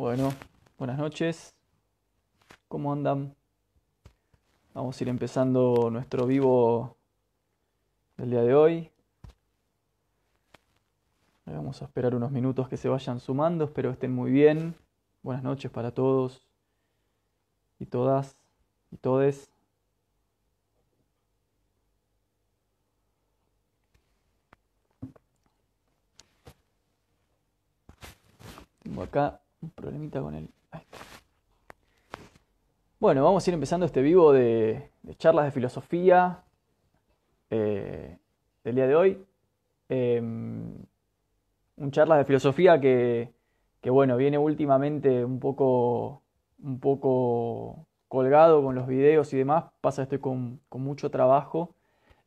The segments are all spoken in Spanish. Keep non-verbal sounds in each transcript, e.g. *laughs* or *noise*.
Bueno, buenas noches. ¿Cómo andan? Vamos a ir empezando nuestro vivo del día de hoy. Vamos a esperar unos minutos que se vayan sumando. Espero estén muy bien. Buenas noches para todos y todas y todes. Tengo acá un problemita con el... Bueno, vamos a ir empezando este vivo de, charlas de filosofía eh, del día de hoy. Em, un charlas de filosofía que, bueno, viene últimamente un poco, un poco colgado con los videos y demás. Pasa, estoy con, mucho trabajo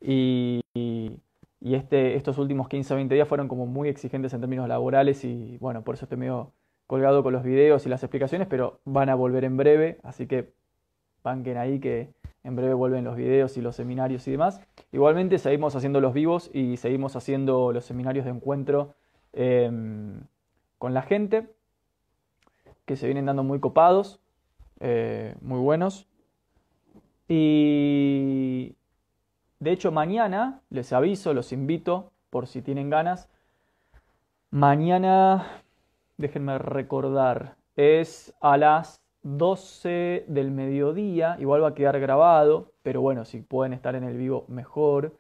y, y este, estos últimos 15 o 20 días fueron como muy exigentes en términos laborales y bueno, por eso estoy medio colgado con los videos y las explicaciones, pero van a volver en breve, así que banquen ahí que en breve vuelven los videos y los seminarios y demás. Igualmente seguimos haciendo los vivos y seguimos haciendo los seminarios de encuentro em, con la gente, que se vienen dando muy copados, eh, muy buenos. Y de hecho mañana, les aviso, los invito, por si tienen ganas, mañana déjenme recordar, es a las 12 del mediodía, igual va a quedar grabado, pero bueno, si pueden estar en el vivo, mejor.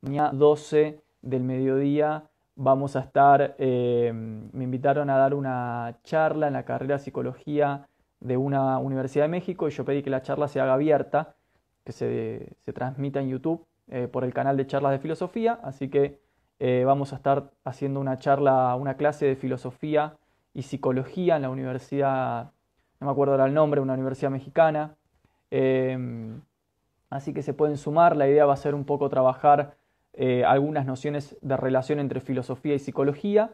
Mañana 12 del mediodía vamos a estar, eh, me invitaron a dar una charla en la carrera de psicología de una Universidad de México y yo pedí que la charla se haga abierta, que se, transmita en YouTube eh, por el canal de charlas de filosofía, así que eh, vamos a estar haciendo una charla, una clase de filosofía y psicología en la universidad, no me acuerdo ahora el nombre, una universidad mexicana. Em, así que se pueden sumar, la idea va a ser un poco trabajar eh, algunas nociones de relación entre filosofía y psicología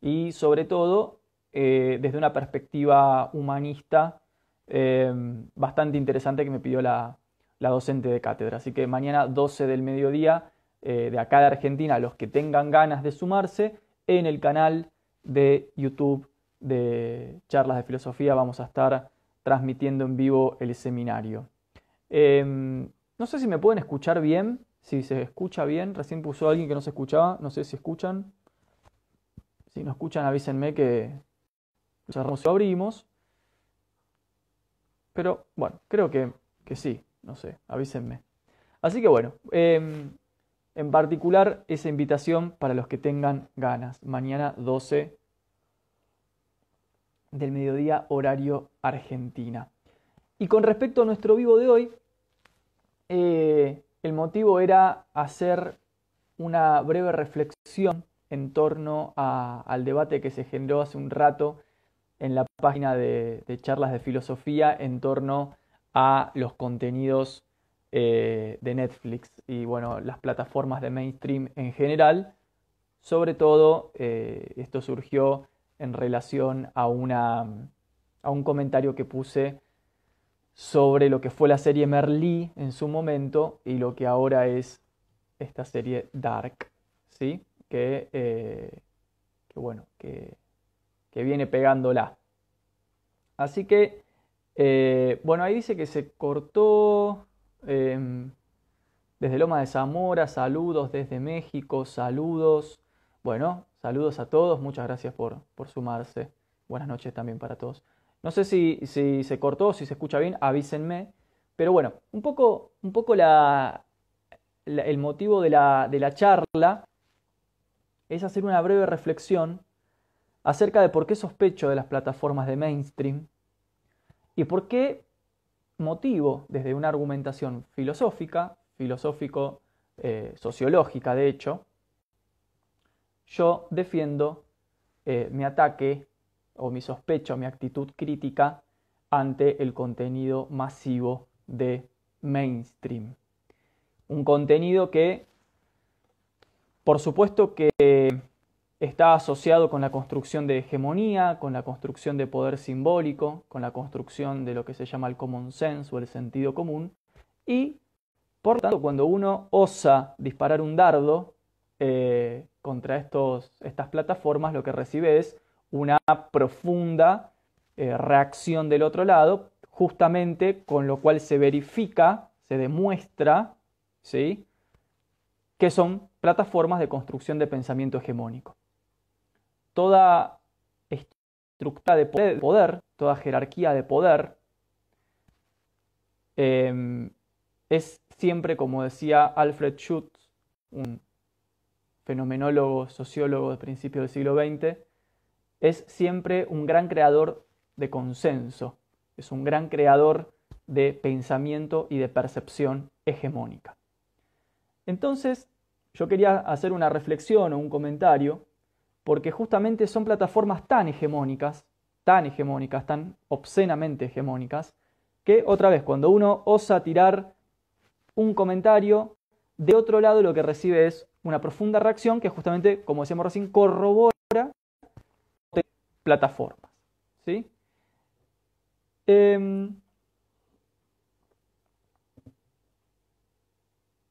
y sobre todo eh, desde una perspectiva humanista em, bastante interesante que me pidió la, la docente de cátedra. Así que mañana 12 del mediodía eh, de acá de Argentina, los que tengan ganas de sumarse, en el canal de YouTube de charlas de filosofía vamos a estar transmitiendo en vivo el seminario. Em, no sé si me pueden escuchar bien, si se escucha bien. Recién puso alguien que no se escuchaba, no sé si escuchan. Si no escuchan, avísenme que cerramos y abrimos. Pero bueno, creo que, que sí, no sé, avísenme. Así que bueno, em, en particular, esa invitación para los que tengan ganas. Mañana 12 del mediodía, horario Argentina. Y con respecto a nuestro vivo de hoy, eh, el motivo era hacer una breve reflexión en torno al debate que se generó hace un rato en la página de charlas de filosofía en torno a los contenidos eh, de Netflix y bueno, las plataformas de mainstream en general. Sobre todo, eh, esto surgió en relación a, una, a un comentario que puse sobre lo que fue la serie Merlí en su momento y lo que ahora es esta serie Dark, ¿sí? Que, eh, que bueno, que, que, viene pegándola. Así que, bueno, ahí dice que se cortó, Em, desde Loma de Zamora, saludos desde México, saludos. Bueno, saludos a todos, muchas gracias por, sumarse. Buenas noches también para todos. No sé si, si, se cortó, si se escucha bien, avísenme. Pero bueno, un poco, un poco la, el motivo de la, de la charla es hacer una breve reflexión acerca de por qué sospecho de las plataformas de mainstream y por qué motivo desde una argumentación filosófica, filosófico, eh, sociológica de hecho, yo defiendo eh, mi ataque o mi sospecha, mi actitud crítica ante el contenido masivo de mainstream. Un contenido que, por supuesto que está asociado con la construcción de hegemonía, con la construcción de poder simbólico, con la construcción de lo que se llama el common sense o el sentido común. Y, por tanto, cuando uno osa disparar un dardo eh, contra estos, estas plataformas, lo que recibe es una profunda eh, reacción del otro lado, justamente con lo cual se verifica, se demuestra, ¿sí? que son plataformas de construcción de pensamiento hegemónico. Toda estructura de poder, toda jerarquía de poder, em, es siempre, como decía Alfred Schutz, un fenomenólogo, sociólogo de principios del siglo XX, es siempre un gran creador de consenso, es un gran creador de pensamiento y de percepción hegemónica. Entonces, yo quería hacer una reflexión o un comentario, porque justamente son plataformas tan hegemónicas, tan hegemónicas, tan obscenamente hegemónicas, que otra vez, cuando uno osa tirar un comentario, de otro lado lo que recibe es una profunda reacción que justamente, como decíamos recién, corrobora plataformas. ¿sí? Em,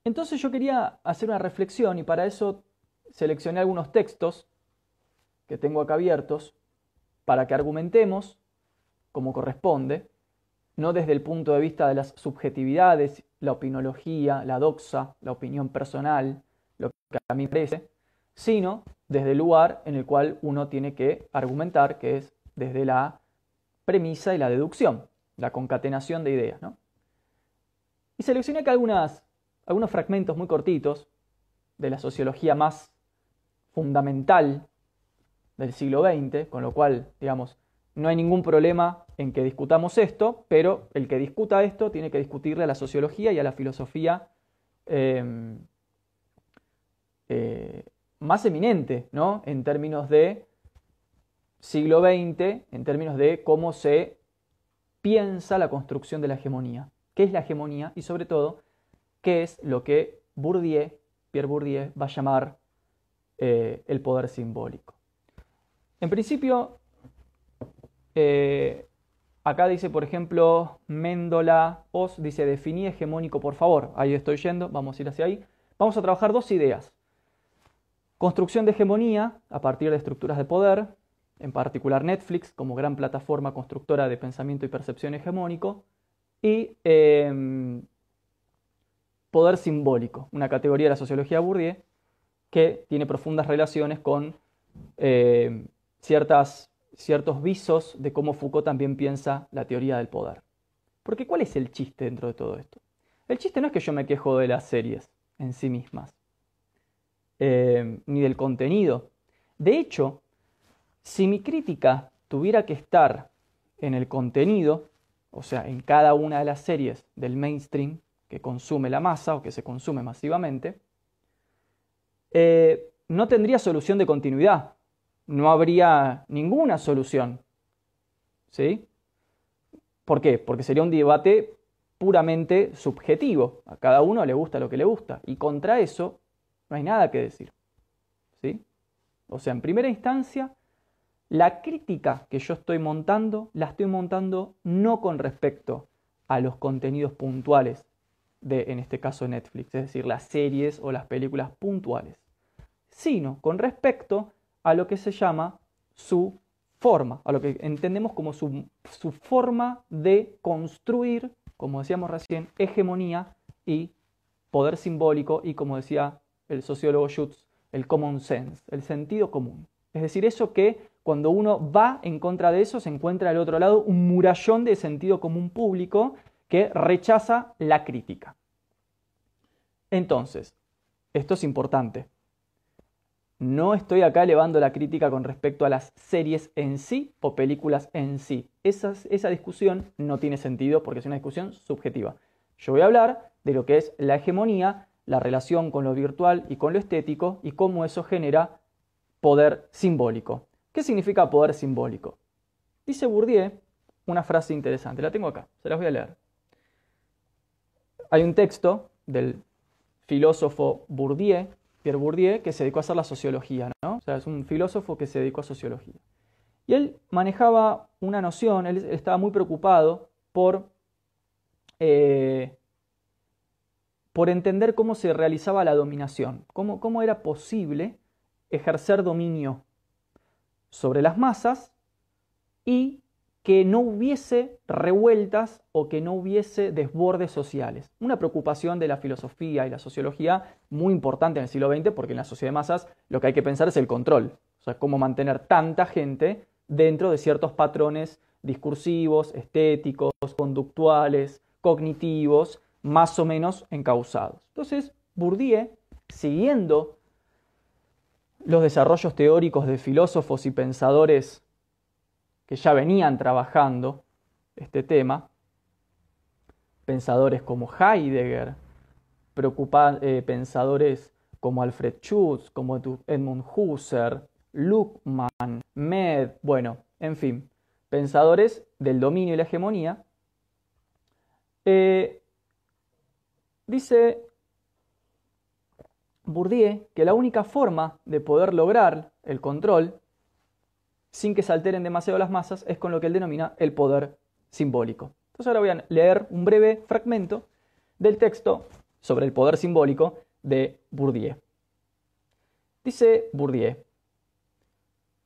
entonces yo quería hacer una reflexión y para eso seleccioné algunos textos que tengo acá abiertos para que argumentemos como corresponde, no desde el punto de vista de las subjetividades, la opinología, la doxa, la opinión personal, lo que a mí me parece, sino desde el lugar en el cual uno tiene que argumentar, que es desde la premisa y la deducción, la concatenación de ideas. ¿no? Y seleccioné acá algunas, algunos fragmentos muy cortitos de la sociología más fundamental del siglo XX, con lo cual, digamos, no hay ningún problema en que discutamos esto, pero el que discuta esto tiene que discutirle a la sociología y a la filosofía em, eh, más eminente, ¿no? En términos de siglo XX, en términos de cómo se piensa la construcción de la hegemonía. ¿Qué es la hegemonía? Y sobre todo, ¿qué es lo que Bourdieu, Pierre Bourdieu, va a llamar eh, el poder simbólico? En principio, eh, acá dice, por ejemplo, Méndola Os, dice, definí hegemónico, por favor. Ahí estoy yendo, vamos a ir hacia ahí. Vamos a trabajar dos ideas. Construcción de hegemonía a partir de estructuras de poder, en particular Netflix como gran plataforma constructora de pensamiento y percepción hegemónico, y em, poder simbólico, una categoría de la sociología Bourdieu que tiene profundas relaciones con em, ciertas, ciertos visos de cómo Foucault también piensa la teoría del poder. Porque ¿cuál es el chiste dentro de todo esto? El chiste no es que yo me quejo de las series en sí mismas, em, ni del contenido. De hecho, si mi crítica tuviera que estar en el contenido, o sea, en cada una de las series del mainstream que consume la masa o que se consume masivamente, eh, no tendría solución de continuidad, no habría ninguna solución. ¿Sí? ¿Por qué? Porque sería un debate puramente subjetivo. A cada uno le gusta lo que le gusta. Y contra eso no hay nada que decir. ¿Sí? O sea, en primera instancia, la crítica que yo estoy montando, la estoy montando no con respecto a los contenidos puntuales de, en este caso, Netflix, es decir, las series o las películas puntuales, sino con respecto a lo que se llama su forma, a lo que entendemos como su, su forma de construir, como decíamos recién, hegemonía y poder simbólico y, como decía el sociólogo Schutz, el common sense, el sentido común. Es decir, eso que cuando uno va en contra de eso, se encuentra al otro lado un murallón de sentido común público que rechaza la crítica. Entonces, esto es importante. No estoy acá elevando la crítica con respecto a las series en sí o películas en sí. esa discusión no tiene sentido porque es una discusión subjetiva. Yo voy a hablar de lo que es la hegemonía, la relación con lo virtual y con lo estético y cómo eso genera poder simbólico. ¿Qué significa poder simbólico? Dice Bourdieu una frase interesante, la tengo acá, se las voy a leer. Hay un texto del filósofo Bourdieu, Pierre Bourdieu, que se dedicó a hacer la sociología, ¿no? O sea, es un filósofo que se dedicó a sociología. Y él manejaba una noción, él estaba muy preocupado por, eh, por entender cómo se realizaba la dominación, cómo, cómo era posible ejercer dominio sobre las masas y que no hubiese revueltas o que no hubiese desbordes sociales. Una preocupación de la filosofía y la sociología muy importante en el siglo XX porque en la sociedad de masas lo que hay que pensar es el control, o sea, cómo mantener tanta gente dentro de ciertos patrones discursivos, estéticos, conductuales, cognitivos, más o menos encausados. Entonces, Bourdieu, siguiendo los desarrollos teóricos de filósofos y pensadores que ya venían trabajando este tema, pensadores como Heidegger, eh, pensadores como Alfred Schutz, como Edmund Husserl, Luckmann, Med, bueno, en fin, pensadores del dominio y la hegemonía, eh, dice Bourdieu que la única forma de poder lograr el control sin que se alteren demasiado las masas, es con lo que él denomina el poder simbólico. Entonces ahora voy a leer un breve fragmento del texto sobre el poder simbólico de Bourdieu. Dice Bourdieu,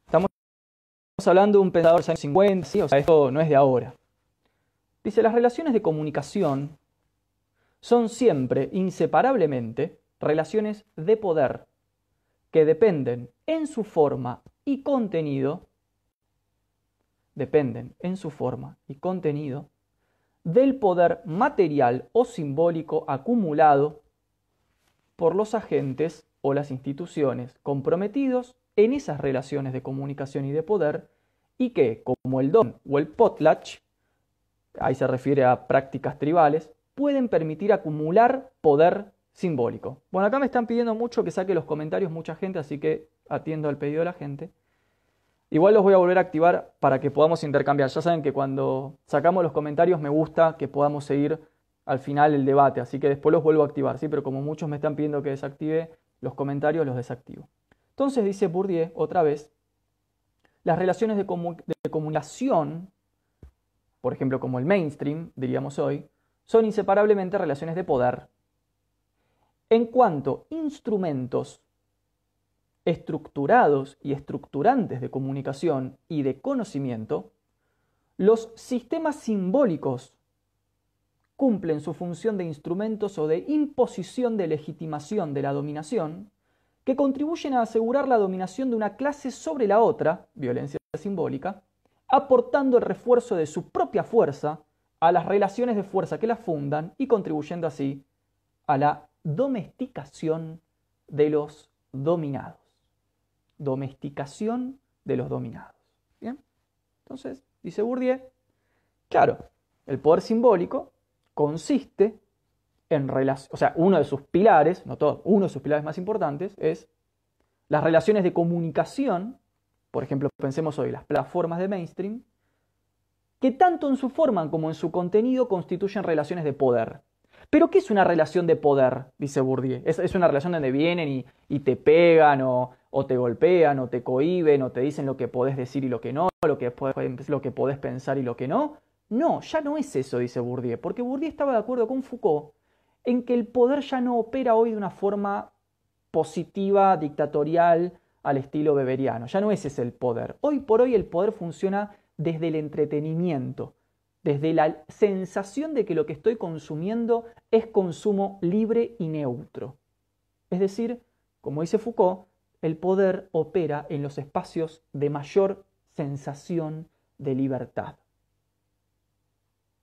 estamos hablando de un pensador de los años 50, ¿sí? o sea, esto no es de ahora. Dice, las relaciones de comunicación son siempre, inseparablemente, relaciones de poder que dependen en su forma y contenido dependen en su forma y contenido del poder material o simbólico acumulado por los agentes o las instituciones comprometidos en esas relaciones de comunicación y de poder y que, como el don o el potlatch, ahí se refiere a prácticas tribales, pueden permitir acumular poder simbólico. Bueno, acá me están pidiendo mucho que saque los comentarios mucha gente, así que atiendo al pedido de la gente. Igual los voy a volver a activar para que podamos intercambiar. Ya saben que cuando sacamos los comentarios me gusta que podamos seguir al final el debate, así que después los vuelvo a activar, ¿sí? Pero como muchos me están pidiendo que desactive los comentarios, los desactivo. Entonces dice Bourdieu otra vez, las relaciones de, de comunicación, por ejemplo como el mainstream, diríamos hoy, son inseparablemente relaciones de poder. En cuanto instrumentos estructurados y estructurantes de comunicación y de conocimiento, los sistemas simbólicos cumplen su función de instrumentos o de imposición de legitimación de la dominación, que contribuyen a asegurar la dominación de una clase sobre la otra, violencia simbólica, aportando el refuerzo de su propia fuerza a las relaciones de fuerza que la fundan y contribuyendo así a la domesticación de los dominados domesticación de los dominados. ¿Bien? Entonces, dice Bourdieu, claro, el poder simbólico consiste en relación, o sea, uno de sus pilares, no todo, uno de sus pilares más importantes es las relaciones de comunicación, por ejemplo, pensemos hoy las plataformas de mainstream, que tanto en su forma como en su contenido constituyen relaciones de poder. Pero ¿qué es una relación de poder? Dice Bourdieu. Es, una relación donde vienen y, te pegan o, te golpean o te cohiben o te dicen lo que podés decir y lo que no, lo que, lo que podés pensar y lo que no. No, ya no es eso, dice Bourdieu, porque Bourdieu estaba de acuerdo con Foucault en que el poder ya no opera hoy de una forma positiva, dictatorial, al estilo beberiano. Ya no ese es el poder. Hoy por hoy el poder funciona desde el entretenimiento, desde la sensación de que lo que estoy consumiendo es consumo libre y neutro. Es decir, como dice Foucault, el poder opera en los espacios de mayor sensación de libertad.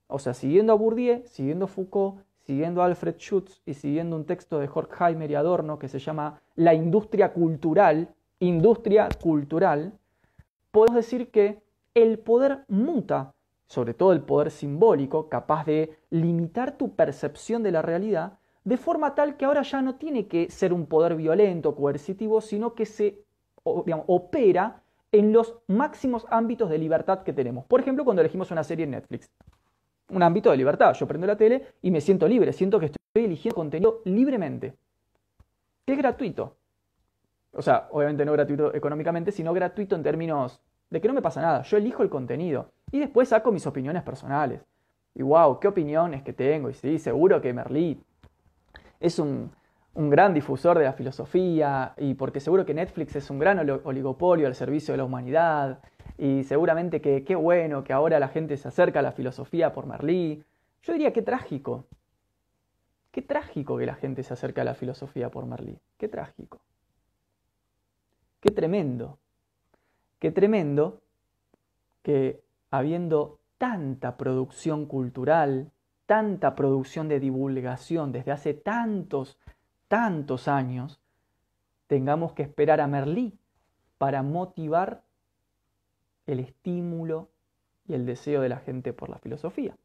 O sea, siguiendo a Bourdieu, siguiendo a Foucault, siguiendo a Alfred Schutz y siguiendo un texto de Horkheimer y Adorno que se llama La industria cultural, industria cultural, podemos decir que el poder muta sobre todo el poder simbólico, capaz de limitar tu percepción de la realidad, de forma tal que ahora ya no tiene que ser un poder violento, coercitivo, sino que se opera en los máximos ámbitos de libertad que tenemos. Por ejemplo, cuando elegimos una serie en Netflix. Un ámbito de libertad. Yo prendo la tele y me siento libre, siento que estoy eligiendo contenido libremente. Que es gratuito. O sea, obviamente no gratuito económicamente, sino gratuito en términos de que no me pasa nada. Yo elijo el contenido. Y después saco mis opiniones personales. Y wow, qué opiniones que tengo. Y sí, seguro que Merlí es un, gran difusor de la filosofía. Y porque seguro que Netflix es un gran oligopolio al servicio de la humanidad. y seguramente que qué bueno que ahora la gente se acerca a la filosofía por Merlí. Yo diría qué trágico. Qué trágico que la gente se acerca a la filosofía por Merlí. Qué trágico. Qué tremendo. Qué tremendo que habiendo tanta producción cultural, tanta producción de divulgación desde hace tantos, tantos años, tengamos que esperar a Merlí para motivar el estímulo y el deseo de la gente por la filosofía.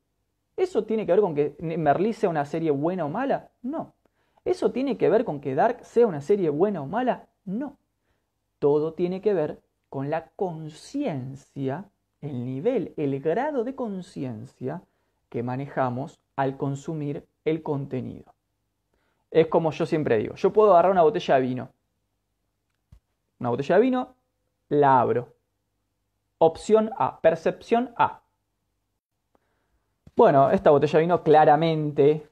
¿Eso tiene que ver con que Merlí sea una serie buena o mala? No. ¿Eso tiene que ver con que Dark sea una serie buena o mala? No. Todo tiene que ver con la conciencia, el nivel, el grado de conciencia que manejamos al consumir el contenido. Es como yo siempre digo, yo puedo agarrar una botella de vino. Una botella de vino, la abro. Opción A, percepción A. Bueno, esta botella de vino claramente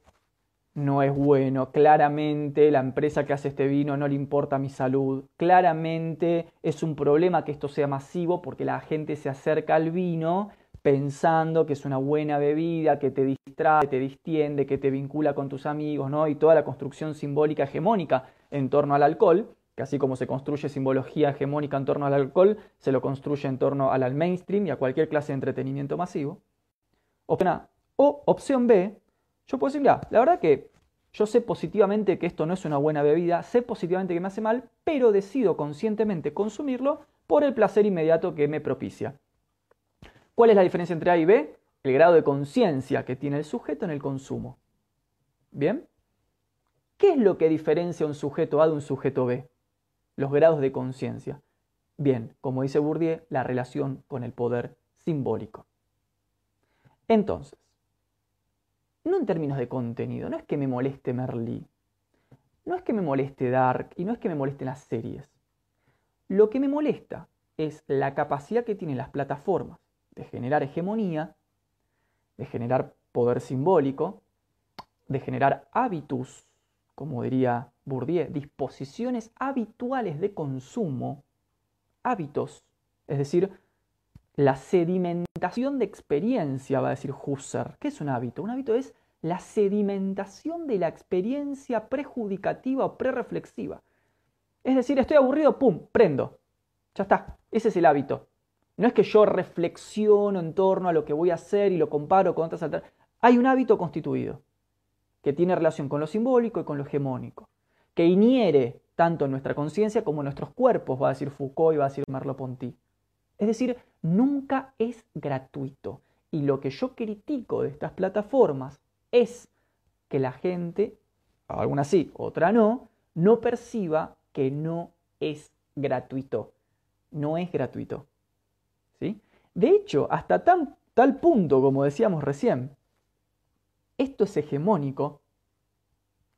no es bueno, claramente la empresa que hace este vino no le importa mi salud, claramente es un problema que esto sea masivo porque la gente se acerca al vino pensando que es una buena bebida, que te distrae, te distiende, que te vincula con tus amigos, ¿no? Y toda la construcción simbólica hegemónica en torno al alcohol, que así como se construye simbología hegemónica en torno al alcohol, se lo construye en torno al mainstream y a cualquier clase de entretenimiento masivo. Opción A. O opción B, yo puedo decir, mira, la verdad que yo sé positivamente que esto no es una buena bebida, sé positivamente que me hace mal, pero decido conscientemente consumirlo por el placer inmediato que me propicia. ¿Cuál es la diferencia entre A y B? El grado de conciencia que tiene el sujeto en el consumo. ¿Bien? ¿Qué es lo que diferencia un sujeto A de un sujeto B? Los grados de conciencia. Bien, como dice Bourdieu, la relación con el poder simbólico. Entonces, no en términos de contenido, no es que me moleste Merlí, no es que me moleste Dark y no es que me molesten las series. Lo que me molesta es la capacidad que tienen las plataformas de generar hegemonía, de generar poder simbólico, de generar hábitos, como diría Bourdieu, disposiciones habituales de consumo, hábitos, es decir, la sedimentación de experiencia, va a decir Husserl. ¿Qué es un hábito? Un hábito es la sedimentación de la experiencia prejudicativa o prereflexiva. Es decir, estoy aburrido, pum, prendo. Ya está, ese es el hábito. No es que yo reflexiono en torno a lo que voy a hacer y lo comparo con otras alternativas. Hay un hábito constituido que tiene relación con lo simbólico y con lo hegemónico, que inhiere tanto en nuestra conciencia como en nuestros cuerpos, va a decir Foucault y va a decir Merleau-Ponty. Es decir, nunca es gratuito. Y lo que yo critico de estas plataformas es que la gente, alguna sí, otra no, no perciba que no es gratuito. No es gratuito. De hecho, hasta tal punto, como decíamos recién, esto es hegemónico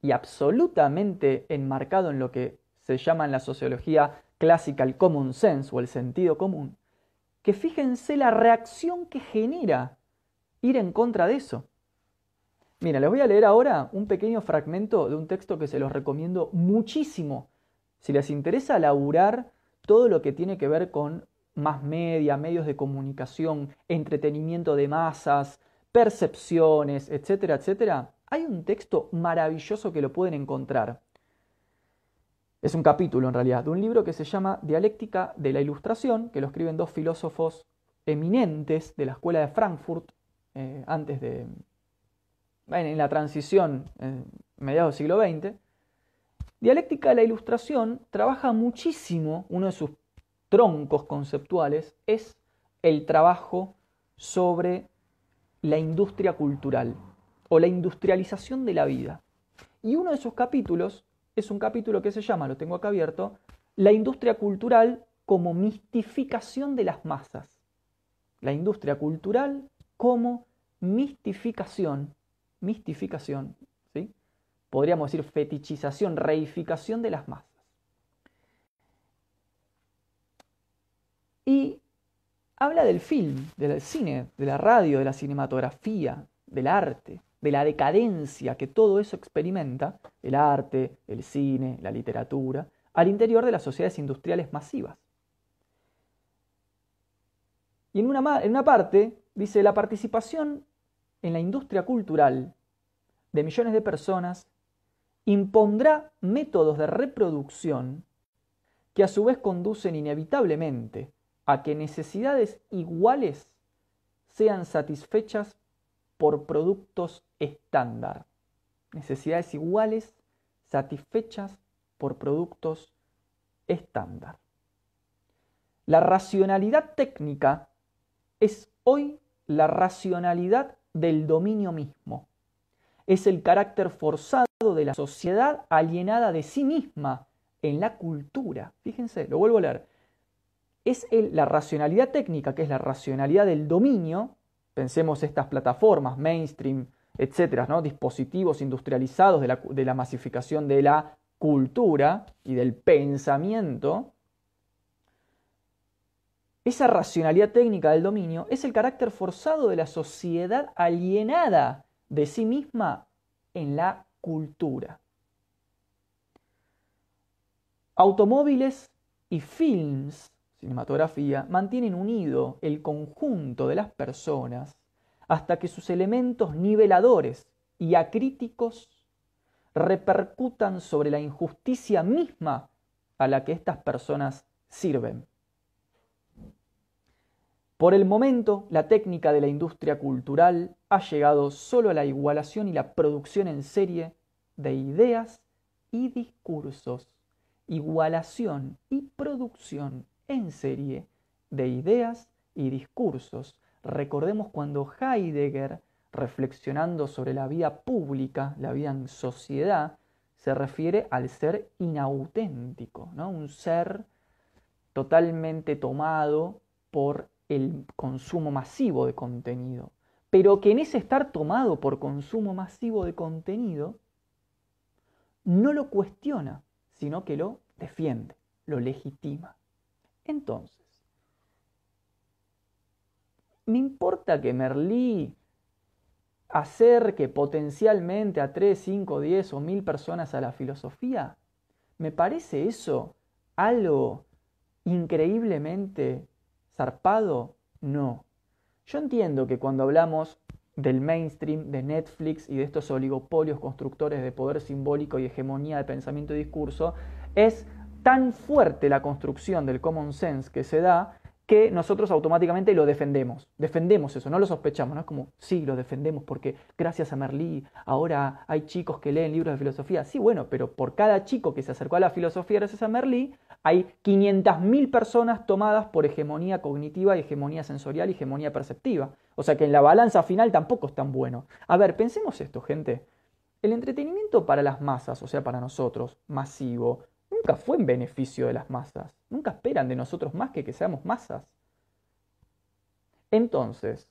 y absolutamente enmarcado en lo que se llama en la sociología clásica el common sense o el sentido común, que fíjense la reacción que genera ir en contra de eso. Mira, les voy a leer ahora un pequeño fragmento de un texto que se los recomiendo muchísimo. Si les interesa laburar todo lo que tiene que ver con más media, medios de comunicación, entretenimiento de masas, percepciones, etcétera, etcétera, hay un texto maravilloso que lo pueden encontrar. Es un capítulo en realidad de un libro que se llama Dialéctica de la Ilustración, que lo escriben dos filósofos eminentes de la Escuela de Frankfurt, eh, antes de, en la transición, en mediados del siglo XX. Dialéctica de la Ilustración trabaja muchísimo, uno de sus troncos conceptuales es el trabajo sobre la industria cultural o la industrialización de la vida. Y uno de esos capítulos es un capítulo que se llama, lo tengo acá abierto, la industria cultural como mistificación de las masas. La industria cultural como mistificación, mistificación, ¿sí? Podríamos decir fetichización, reificación de las masas. Y habla del film, del cine, de la radio, de la cinematografía, del arte, de la decadencia que todo eso experimenta, el arte, el cine, la literatura, al interior de las sociedades industriales masivas. Y en una, en una parte dice, la participación en la industria cultural de millones de personas impondrá métodos de reproducción que a su vez conducen inevitablemente a que necesidades iguales sean satisfechas por productos estándar. Necesidades iguales satisfechas por productos estándar. La racionalidad técnica es hoy la racionalidad del dominio mismo. Es el carácter forzado de la sociedad alienada de sí misma en la cultura. Fíjense, lo vuelvo a leer. Es la racionalidad técnica, que es la racionalidad del dominio. Pensemos estas plataformas, mainstream, etcétera, ¿no? dispositivos industrializados de la, de la masificación de la cultura y del pensamiento. Esa racionalidad técnica del dominio es el carácter forzado de la sociedad alienada de sí misma en la cultura. Automóviles y films, cinematografía, mantienen unido el conjunto de las personas hasta que sus elementos niveladores y acríticos repercutan sobre la injusticia misma a la que estas personas sirven. Por el momento, la técnica de la industria cultural ha llegado solo a la igualación y la producción en serie de ideas y discursos. Igualación y producción en serie de ideas y discursos. Recordemos cuando Heidegger, reflexionando sobre la vida pública, la vida en sociedad, se refiere al ser inauténtico, ¿no? un ser totalmente tomado por el consumo masivo de contenido, pero que en ese estar tomado por consumo masivo de contenido, no lo cuestiona, sino que lo defiende, lo legitima. Entonces, ¿me importa que Merlí acerque potencialmente a 3, 5, 10 o 1000 personas a la filosofía? ¿Me parece eso algo increíblemente No. Yo entiendo que cuando hablamos del mainstream, de Netflix y de estos oligopolios constructores de poder simbólico y hegemonía de pensamiento y discurso, es tan fuerte la construcción del common sense que se da que nosotros automáticamente lo defendemos. Defendemos eso, no lo sospechamos, no es como, sí, lo defendemos porque gracias a Merlí ahora hay chicos que leen libros de filosofía. Sí, bueno, pero por cada chico que se acercó a la filosofía gracias a Merlí, hay 500.000 personas tomadas por hegemonía cognitiva hegemonía sensorial y hegemonía perceptiva. O sea que en la balanza final tampoco es tan bueno. A ver, pensemos esto, gente. El entretenimiento para las masas, o sea, para nosotros, masivo, nunca fue en beneficio de las masas. Nunca esperan de nosotros más que que seamos masas. Entonces,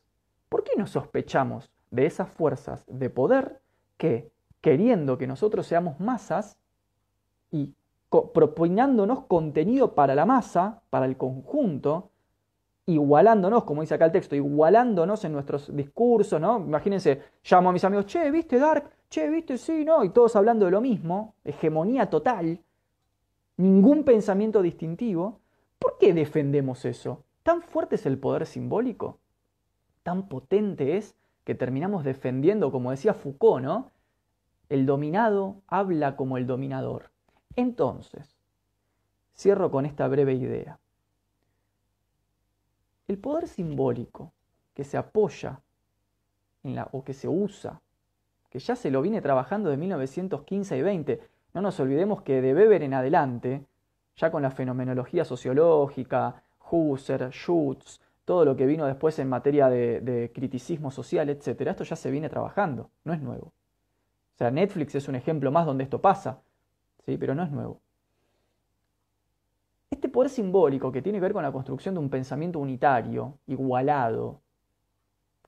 ¿por qué nos sospechamos de esas fuerzas de poder que, queriendo que nosotros seamos masas y proponiéndonos contenido para la masa, para el conjunto, igualándonos, como dice acá el texto, igualándonos en nuestros discursos, ¿no? Imagínense, llamo a mis amigos, che, ¿viste Dark? Che, ¿viste? Sí, ¿no? Y todos hablando de lo mismo, hegemonía total, ningún pensamiento distintivo. ¿Por qué defendemos eso? ¿Tan fuerte es el poder simbólico? ¿Tan potente es que terminamos defendiendo, como decía Foucault, ¿no? El dominado habla como el dominador. Entonces, cierro con esta breve idea. El poder simbólico que se apoya en la, o que se usa, que ya se lo viene trabajando de 1915 y 20, no nos olvidemos que de Weber en adelante, ya con la fenomenología sociológica, Husserl, Schutz, todo lo que vino después en materia de, criticismo social, etc., esto ya se viene trabajando, no es nuevo. O sea, Netflix es un ejemplo más donde esto pasa, ¿sí? pero no es nuevo. Este poder simbólico que tiene que ver con la construcción de un pensamiento unitario, igualado,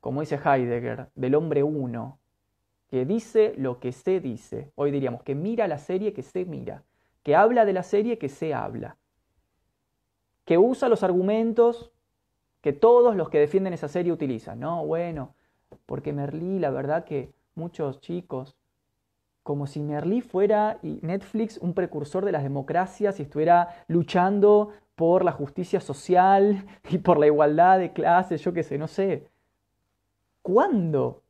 como dice Heidegger, del hombre uno, que dice lo que se dice. Hoy diríamos que mira la serie que se mira, que habla de la serie que se habla, que usa los argumentos que todos los que defienden esa serie utilizan. No, bueno, porque Merlí, la verdad que muchos chicos como si Merlí fuera y Netflix un precursor de las democracias y estuviera luchando por la justicia social *laughs* y por la igualdad de clases, yo qué sé, no sé. ¿Cuándo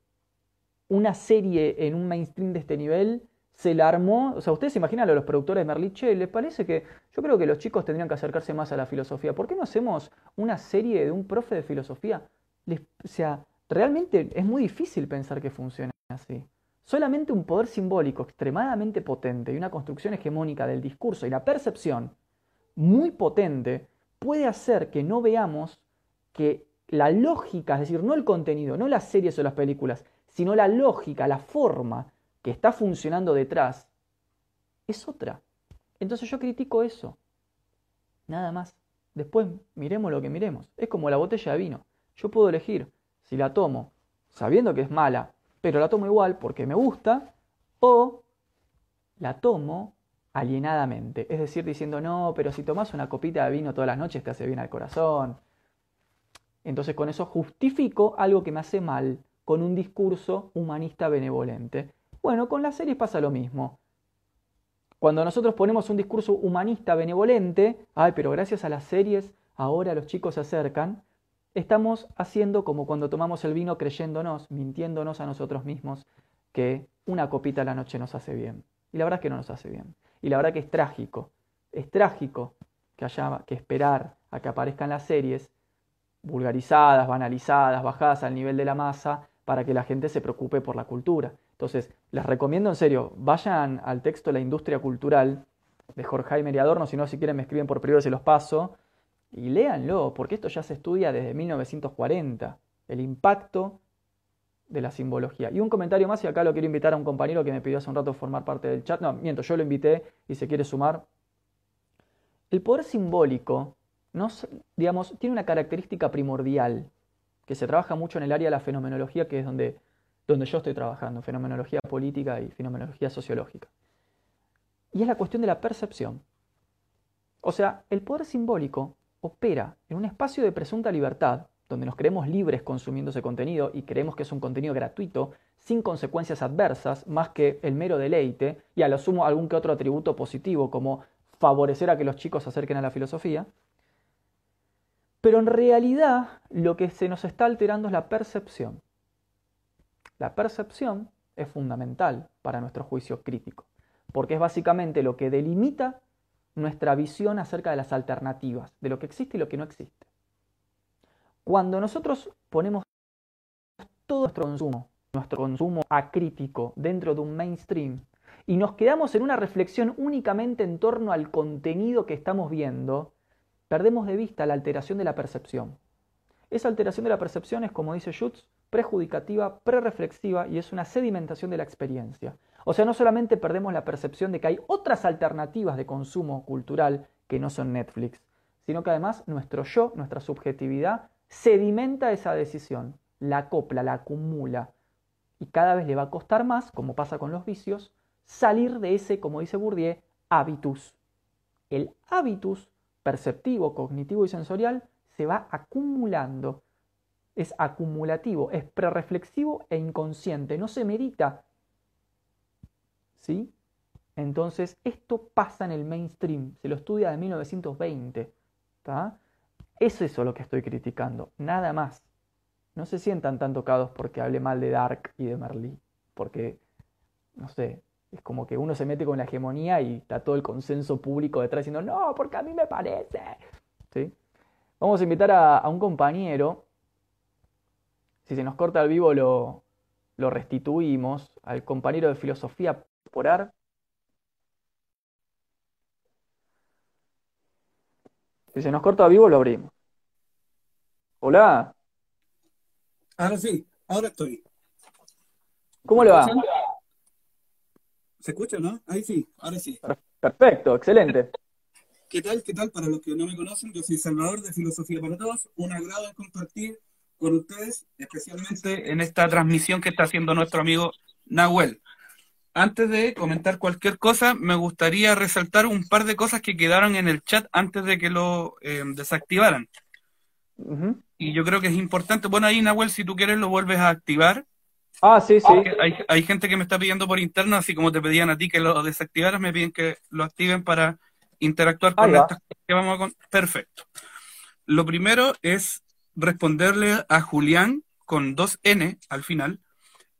una serie en un mainstream de este nivel se la armó? O sea, ustedes se imaginan a los productores de Merliche, ¿les parece que yo creo que los chicos tendrían que acercarse más a la filosofía? ¿Por qué no hacemos una serie de un profe de filosofía? o sea, realmente es muy difícil pensar que funcione así. Solamente un poder simbólico extremadamente potente y una construcción hegemónica del discurso y la percepción muy potente puede hacer que no veamos que la lógica, es decir, no el contenido, no las series o las películas, sino la lógica, la forma que está funcionando detrás, es otra. Entonces yo critico eso. Nada más. Después miremos lo que miremos. Es como la botella de vino. Yo puedo elegir si la tomo sabiendo que es mala, pero la tomo igual porque me gusta, o la tomo alienadamente. Es decir, diciendo, no, pero si tomas una copita de vino todas las noches te hace bien al corazón. Entonces con eso justifico algo que me hace mal con un discurso humanista benevolente. Bueno, con las series pasa lo mismo. Cuando nosotros ponemos un discurso humanista benevolente, ay, pero gracias a las series ahora los chicos se acercan, estamos haciendo como cuando tomamos el vino creyéndonos, mintiéndonos a nosotros mismos que una copita a la noche nos hace bien. Y la verdad es que no nos hace bien. Y la verdad que es trágico. Es trágico que haya que esperar a que aparezcan las series vulgarizadas, banalizadas, bajadas al nivel de la masa, para que la gente se preocupe por la cultura. Entonces, les recomiendo en serio, vayan al texto La industria cultural de Jorge Jaime Adorno, si no, si quieren me escriben por privado se los paso, y léanlo, porque esto ya se estudia desde 1940, el impacto de la simbología. Y un comentario más, y acá lo quiero invitar a un compañero que me pidió hace un rato formar parte del chat, no, miento, yo lo invité y se quiere sumar. El poder simbólico, digamos, tiene una característica primordial, que se trabaja mucho en el área de la fenomenología, que es donde, donde yo estoy trabajando, fenomenología política y fenomenología sociológica. Y es la cuestión de la percepción. O sea, el poder simbólico opera en un espacio de presunta libertad, donde nos creemos libres consumiendo ese contenido y creemos que es un contenido gratuito, sin consecuencias adversas, más que el mero deleite, y a lo sumo algún que otro atributo positivo, como favorecer a que los chicos se acerquen a la filosofía. Pero en realidad lo que se nos está alterando es la percepción. La percepción es fundamental para nuestro juicio crítico, porque es básicamente lo que delimita nuestra visión acerca de las alternativas, de lo que existe y lo que no existe. Cuando nosotros ponemos todo nuestro consumo, nuestro consumo acrítico dentro de un mainstream, y nos quedamos en una reflexión únicamente en torno al contenido que estamos viendo, perdemos de vista la alteración de la percepción. Esa alteración de la percepción es, como dice Schutz, prejudicativa, prereflexiva y es una sedimentación de la experiencia. O sea, no solamente perdemos la percepción de que hay otras alternativas de consumo cultural que no son Netflix, sino que además nuestro yo, nuestra subjetividad, sedimenta esa decisión, la acopla, la acumula. Y cada vez le va a costar más, como pasa con los vicios, salir de ese, como dice Bourdieu, hábitus. El hábitus perceptivo, cognitivo y sensorial se va acumulando. Es acumulativo, es prereflexivo e inconsciente, no se medita ¿sí? Entonces, esto pasa en el mainstream, se lo estudia de 1920, ¿está? Es eso lo que estoy criticando, nada más. No se sientan tan tocados porque hable mal de Dark y de Merlí, porque, no sé, es como que uno se mete con la hegemonía y está todo el consenso público detrás diciendo, no, porque a mí me parece. ¿Sí? Vamos a invitar a, un compañero, si se nos corta el vivo lo, lo restituimos, al compañero de filosofía por Si se nos corta vivo, lo abrimos. Hola. Ahora sí, ahora estoy. ¿Cómo le va? ¿Se escucha, no? Ahí sí, ahora sí. Perfecto, excelente. ¿Qué tal? ¿Qué tal? Para los que no me conocen, yo soy Salvador de Filosofía para Todos. Un agrado compartir con ustedes, especialmente en esta transmisión que está haciendo nuestro amigo Nahuel antes de comentar cualquier cosa, me gustaría resaltar un par de cosas que quedaron en el chat antes de que lo eh, desactivaran. Y yo creo que es importante. Bueno, ahí, Nahuel, si tú quieres, lo vuelves a activar. Ah, sí, sí. Hay, hay, gente que me está pidiendo por interno, así como te pedían a ti que lo desactivaras, me piden que lo activen para interactuar con estas cosas que vamos a con... Perfecto. Lo primero es responderle a Julián con dos N al final.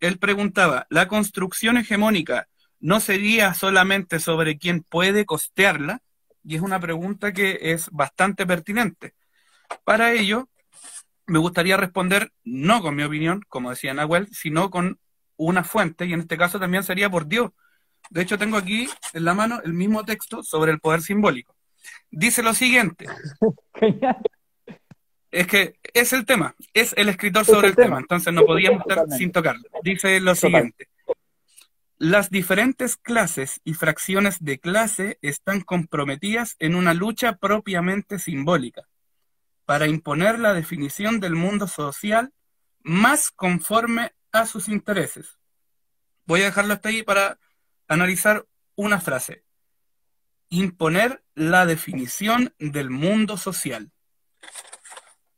Él preguntaba, ¿la construcción hegemónica no sería solamente sobre quién puede costearla? Y es una pregunta que es bastante pertinente. Para ello, me gustaría responder no con mi opinión, como decía Nahuel, sino con una fuente, y en este caso también sería por Dios. De hecho, tengo aquí en la mano el mismo texto sobre el poder simbólico. Dice lo siguiente. *laughs* Genial. Es que es el tema, es el escritor sobre el, tema. entonces no podíamos estar sin tocarlo. Dice lo siguiente. Las diferentes clases y fracciones de clase están comprometidas en una lucha propiamente simbólica para imponer la definición del mundo social más conforme a sus intereses. Voy a dejarlo hasta ahí para analizar una frase. Imponer la definición del mundo social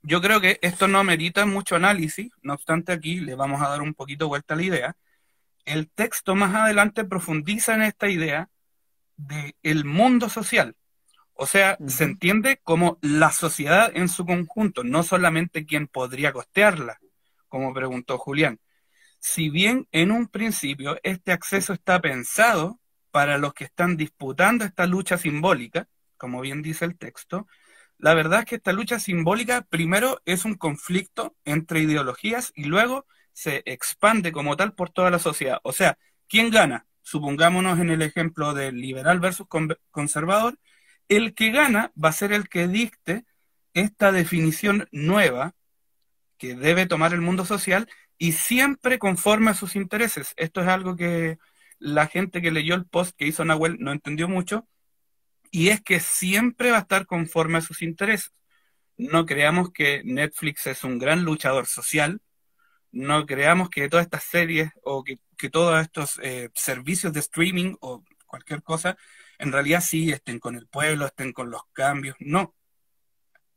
yo creo que esto no merita mucho análisis, no obstante aquí le vamos a dar un poquito vuelta a la idea. El texto más adelante profundiza en esta idea de el mundo social. O sea, se entiende como la sociedad en su conjunto, no solamente quien podría costearla, como preguntó Julián. Si bien en un principio este acceso está pensado para los que están disputando esta lucha simbólica, como bien dice el texto, la verdad es que esta lucha simbólica primero es un conflicto entre ideologías y luego se expande como tal por toda la sociedad. O sea, ¿quién gana? Supongámonos en el ejemplo del liberal versus conservador, el que gana va a ser el que dicte esta definición nueva que debe tomar el mundo social y siempre conforme a sus intereses. Esto es algo que la gente que leyó el post que hizo Nahuel no entendió mucho, y es que siempre va a estar conforme a sus intereses. No creamos que Netflix es un gran luchador social, no creamos que todas estas series o que, todos estos eh, servicios de streaming o cualquier cosa en realidad sí estén con el pueblo, estén con los cambios. No.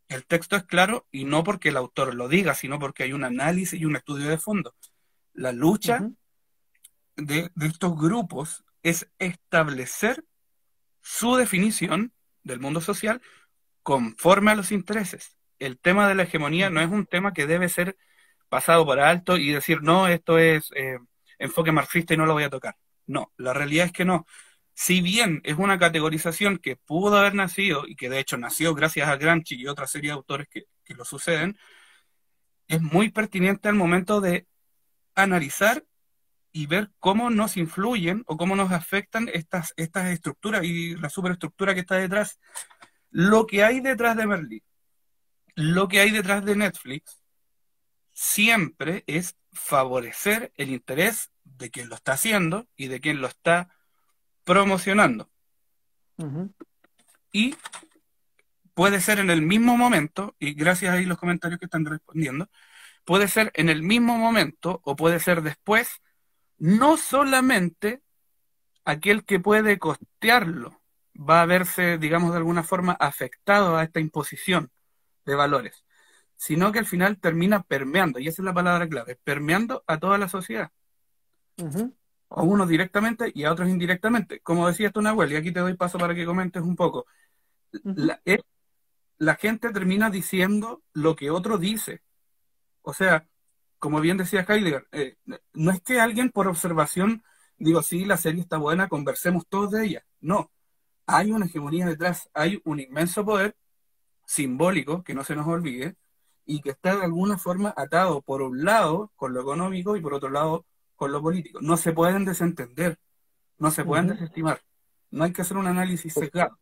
El texto es claro y no porque el autor lo diga, sino porque hay un análisis y un estudio de fondo. La lucha de, de estos grupos es establecer su definición del mundo social conforme a los intereses. El tema de la hegemonía no es un tema que debe ser pasado por alto y decir, no, esto es eh, enfoque marxista y no lo voy a tocar. No, la realidad es que no. Si bien es una categorización que pudo haber nacido y que de hecho nació gracias a Gramsci y otra serie de autores que, lo suceden, es muy pertinente al momento de analizar y ver cómo nos influyen o cómo nos afectan estas, estas estructuras y la superestructura que está detrás. Lo que hay detrás de Merlin, lo que hay detrás de Netflix, siempre es favorecer el interés de quien lo está haciendo y de quien lo está promocionando. Y puede ser en el mismo momento, y gracias a los comentarios que están respondiendo, puede ser en el mismo momento o puede ser después no solamente aquel que puede costearlo va a verse, digamos, de alguna forma afectado a esta imposición de valores, sino que al final termina permeando, y esa es la palabra clave, permeando a toda la sociedad. A unos directamente y a otros indirectamente. Como decía esto Nahuel, y aquí te doy paso para que comentes un poco. la, la gente termina diciendo lo que otro dice. O sea, como bien decía Heidegger, eh, no es que alguien por observación digo, sí, la serie está buena, conversemos todos de ella. No, hay una hegemonía detrás, hay un inmenso poder simbólico, que no se nos olvide, y que está de alguna forma atado por un lado con lo económico y por otro lado con lo político. No se pueden desentender, no se pueden desestimar. No hay que hacer un análisis secreto.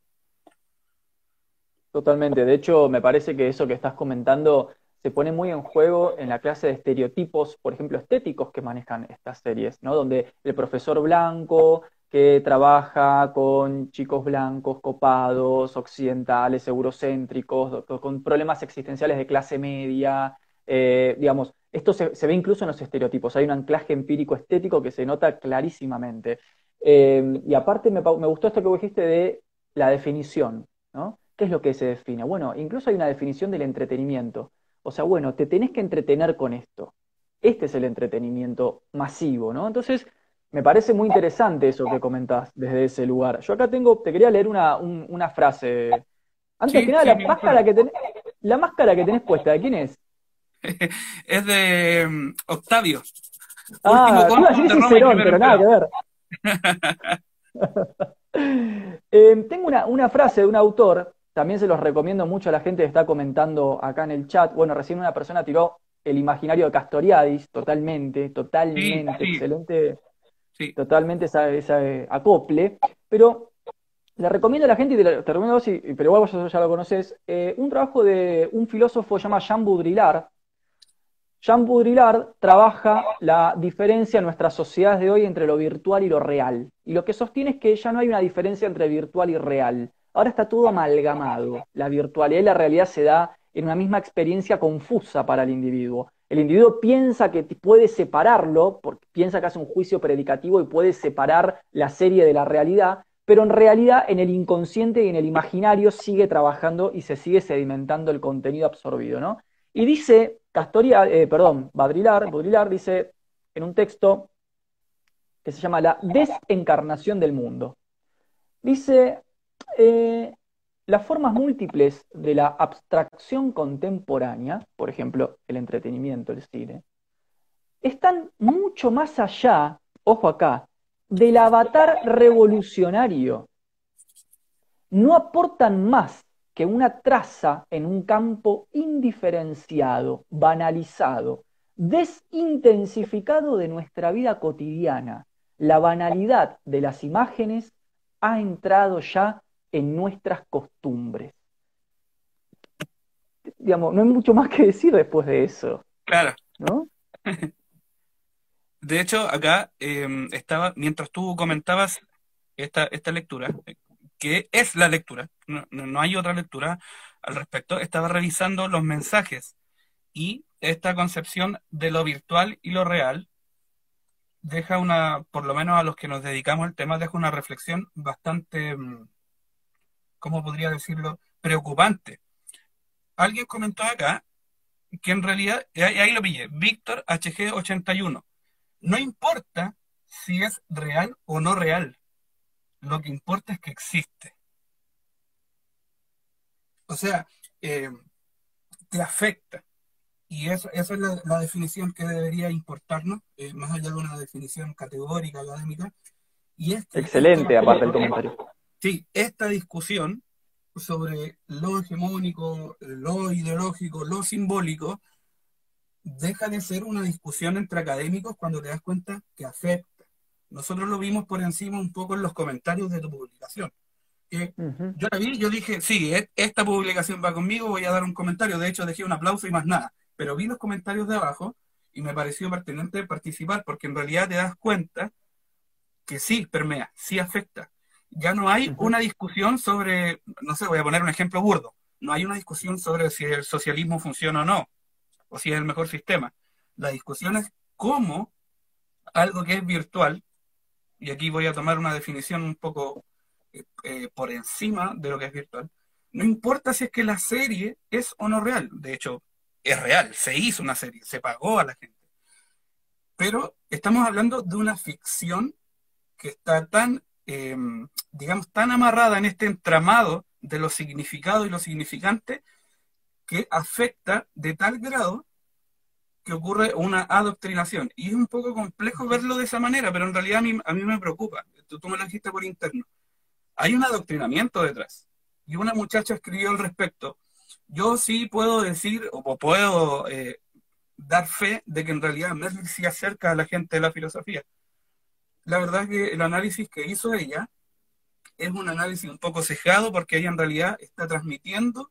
Totalmente. De hecho, me parece que eso que estás comentando se pone muy en juego en la clase de estereotipos, por ejemplo, estéticos que manejan estas series, ¿no? Donde el profesor blanco que trabaja con chicos blancos, copados, occidentales, eurocéntricos, con problemas existenciales de clase media, eh, digamos, esto se, ve incluso en los estereotipos, hay un anclaje empírico estético que se nota clarísimamente. Eh, y aparte me, me, gustó esto que dijiste de la definición, ¿no? ¿Qué es lo que se define? Bueno, incluso hay una definición del entretenimiento. O sea, bueno, te tenés que entretener con esto. Este es el entretenimiento masivo, ¿no? Entonces, me parece muy interesante eso que comentás desde ese lugar. Yo acá tengo, te quería leer una, una frase. Antes que nada, la, máscara que la máscara que tenés puesta, ¿de quién es? *laughs* es de mm, Octavio. Ah, iba a decir Cicerón, pero nada que ver. *laughs* Eh, tengo una, una frase de un autor, también se los recomiendo mucho a la gente que está comentando acá en el chat. Bueno, recién una persona tiró el imaginario de Castoriadis, totalmente, totalmente, excelente, totalmente ese acople, pero le recomiendo a la gente, y te, recomiendo pero igual vos ya lo conoces, eh, un trabajo de un filósofo llamado Jean Baudrillard. Jean Baudrillard trabaja la diferencia en nuestras sociedades de hoy entre lo virtual y lo real. Y lo que sostiene es que ya no hay una diferencia entre virtual y real. Ahora está todo amalgamado. La virtualidad y la realidad se da en una misma experiencia confusa para el individuo. El individuo piensa que puede separarlo, porque piensa que hace un juicio predicativo y puede separar la serie de la realidad, pero en realidad en el inconsciente y en el imaginario sigue trabajando y se sigue sedimentando el contenido absorbido, ¿no? Y dice Castoria, eh, perdón, Baudrillard, Baudrillard dice en un texto que se llama La desencarnación del mundo. Dice, eh, las formas múltiples de la abstracción contemporánea, por ejemplo, el entretenimiento, el cine, están mucho más allá, ojo acá, del avatar revolucionario. No aportan más que una traza en un campo indiferenciado, banalizado, desintensificado de nuestra vida cotidiana. La banalidad de las imágenes ha entrado ya en nuestras costumbres. Digamos, no hay mucho más que decir después de eso. Claro. ¿No? *laughs* De hecho, acá em, estaba, mientras tú comentabas esta, esta lectura, que es la lectura, no, no, hay otra lectura al respecto, estaba revisando los mensajes y esta concepción de lo virtual y lo real deja una, por lo menos a los que nos dedicamos al tema, deja una reflexión bastante em, ¿cómo podría decirlo?, preocupante. Alguien comentó acá que en realidad, y ahí lo pillé, Víctor HG81, no importa si es real o no real, lo que importa es que existe. O sea, eh, te afecta. Y eso, esa es la, definición que debería importarnos, eh, más allá de una definición categórica, académica. Y Excelente, aparte del comentario. Sí, esta discusión sobre lo hegemónico, lo ideológico, lo simbólico, deja de ser una discusión entre académicos cuando te das cuenta que afecta. Nosotros lo vimos por encima un poco en los comentarios de tu publicación. Que Yo la vi, yo dije, sí, e-, esta publicación va conmigo, voy a dar un comentario. De hecho, dejé un aplauso y más nada. Pero vi los comentarios de abajo y me pareció pertinente participar porque en realidad te das cuenta que sí permea, sí afecta ya no hay una discusión sobre, no sé, voy a poner un ejemplo burdo, no hay una discusión sobre si el socialismo funciona o no, o si es el mejor sistema. La discusión es cómo algo que es virtual, y aquí voy a tomar una definición un poco eh, eh, por encima de lo que es virtual, no importa si es que la serie es o no real, de hecho, es real, se hizo una serie, se pagó a la gente. Pero estamos hablando de una ficción que está tan Em, digamos, tan amarrada en este entramado de lo significado y lo significante que afecta de tal grado que ocurre una adoctrinación. Y es un poco complejo verlo de esa manera, pero en realidad a mí, a mí me preocupa. Tú, me lo dijiste por interno. Hay un adoctrinamiento detrás. Y una muchacha escribió al respecto. Yo sí puedo decir, o puedo eh, dar fe de que en realidad Merlin sí acerca a la gente de la filosofía la verdad es que el análisis que hizo ella es un análisis un poco cejado porque ella en realidad está transmitiendo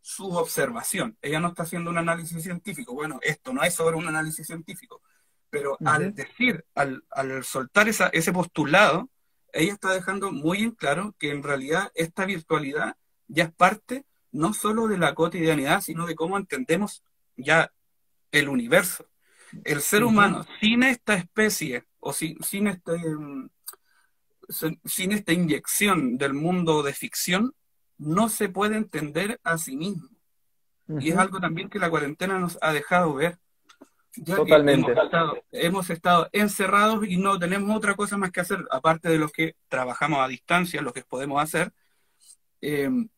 su observación. Ella no está haciendo un análisis científico. Bueno, esto no es sobre un análisis científico, pero al decir, al, soltar esa, ese postulado, ella está dejando muy en claro que en realidad esta virtualidad ya es parte no solo de la cotidianidad, sino de cómo entendemos ya el universo. El ser humano, sin esta especie o sin, sin, este, sin esta inyección del mundo de ficción, no se puede entender a sí mismo. Y es algo también que la cuarentena nos ha dejado ver. Totalmente. hemos estado, encerrados y no tenemos otra cosa más que hacer, aparte de los que trabajamos a distancia, lo que podemos hacer, em,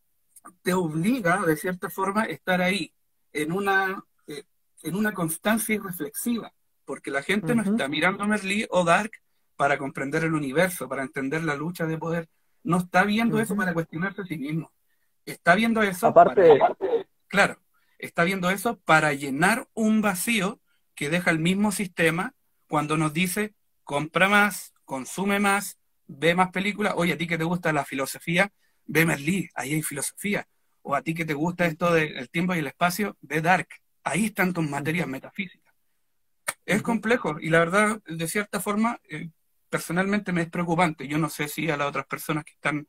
te obliga, de cierta forma, a estar ahí, en una, eh, en una constancia irreflexiva, porque la gente no está mirando Merlí o Dark para comprender el universo, para entender la lucha de poder, no está viendo eso para cuestionarse a sí mismo, está viendo eso aparte, claro, está viendo eso para llenar un vacío que deja el mismo sistema cuando nos dice compra más, consume más, ve más películas. Oye, a ti que te gusta la filosofía, ve Merlí, ahí hay filosofía. O a ti que te gusta esto del tiempo y el espacio, ve Dark, ahí están tus materias metafísicas. Es complejo y la verdad, de cierta forma, eh, personalmente me es preocupante. Yo no sé si a las otras personas que están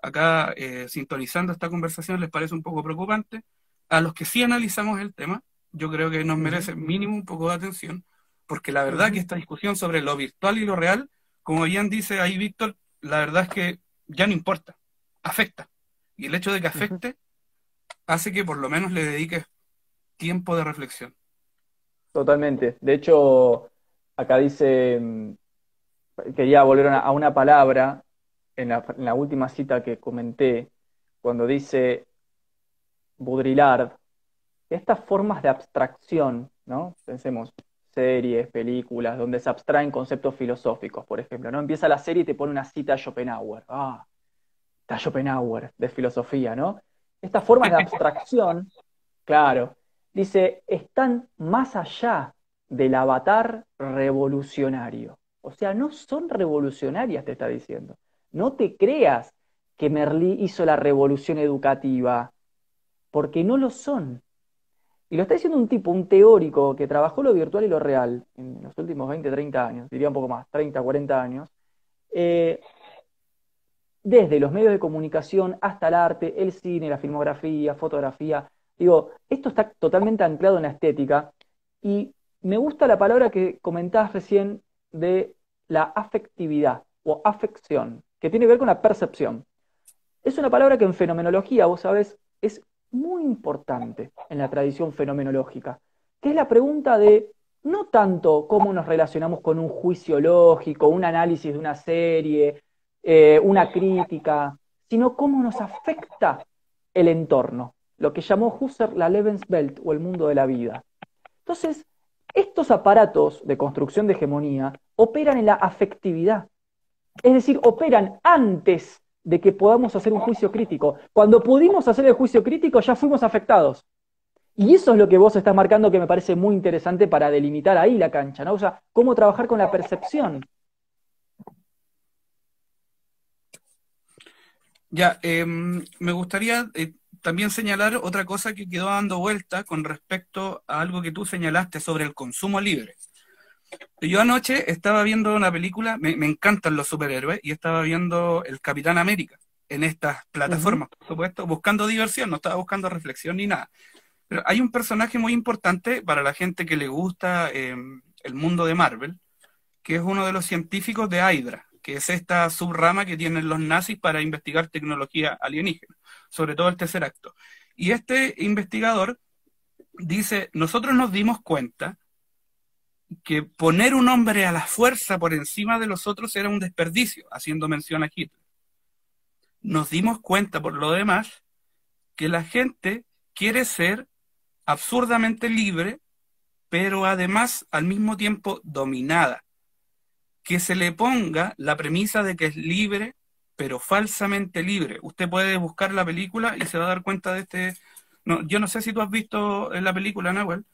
acá eh, sintonizando esta conversación les parece un poco preocupante. A los que sí analizamos el tema, yo creo que nos merece mínimo un poco de atención, porque la verdad que esta discusión sobre lo virtual y lo real, como bien dice ahí Víctor, la verdad es que ya no importa, afecta. Y el hecho de que afecte hace que por lo menos le dediques tiempo de reflexión. Totalmente. De hecho, acá dice, mm, quería volver a una palabra en la, en la última cita que comenté, cuando dice Baudrillard, estas formas de abstracción, ¿no? Pensemos, series, películas, donde se abstraen conceptos filosóficos, por ejemplo, ¿no? Empieza la serie y te pone una cita a Schopenhauer. Ah, está Schopenhauer, de filosofía, ¿no? Estas formas de abstracción, *laughs* claro, dice, están más allá del avatar revolucionario. O sea, no son revolucionarias, te está diciendo. No te creas que Merlí hizo la revolución educativa, porque no lo son. Y lo está diciendo un tipo, un teórico que trabajó lo virtual y lo real en los últimos 20, 30 años, diría un poco más, 30, 40 años, eh, desde los medios de comunicación hasta el arte, el cine, la filmografía, fotografía. Digo, esto está totalmente anclado en la estética y me gusta la palabra que comentabas recién de la afectividad o afección, que tiene que ver con la percepción. Es una palabra que en fenomenología, vos sabés, es muy importante en la tradición fenomenológica, que es la pregunta de no tanto cómo nos relacionamos con un juicio lógico, un análisis de una serie, eh, una crítica, sino cómo nos afecta el entorno, lo que llamó Husserl la Lebenswelt o el mundo de la vida. Entonces, estos aparatos de construcción de hegemonía operan en la afectividad, es decir, operan antes de que podamos hacer un juicio crítico. Cuando pudimos hacer el juicio crítico ya fuimos afectados. Y eso es lo que vos estás marcando que me parece muy interesante para delimitar ahí la cancha, ¿no? O sea, cómo trabajar con la percepción. Ya, em, me gustaría eh, también señalar otra cosa que quedó dando vuelta con respecto a algo que tú señalaste sobre el consumo libre. Yo anoche estaba viendo una película, me, encantan los superhéroes, y estaba viendo El Capitán América en estas plataformas, por supuesto, buscando diversión, no estaba buscando reflexión ni nada. Pero hay un personaje muy importante para la gente que le gusta em, el mundo de Marvel, que es uno de los científicos de Hydra, que es esta subrama que tienen los nazis para investigar tecnología alienígena, sobre todo el tercer acto. Y este investigador dice, nosotros nos dimos cuenta que poner un hombre a la fuerza por encima de los otros era un desperdicio, haciendo mención a Hitler. Nos dimos cuenta, por lo demás, que la gente quiere ser absurdamente libre, pero además al mismo tiempo dominada. Que se le ponga la premisa de que es libre, pero falsamente libre. Usted puede buscar la película y se va a dar cuenta de este... No, yo no sé si tú has visto la película, Nahuel,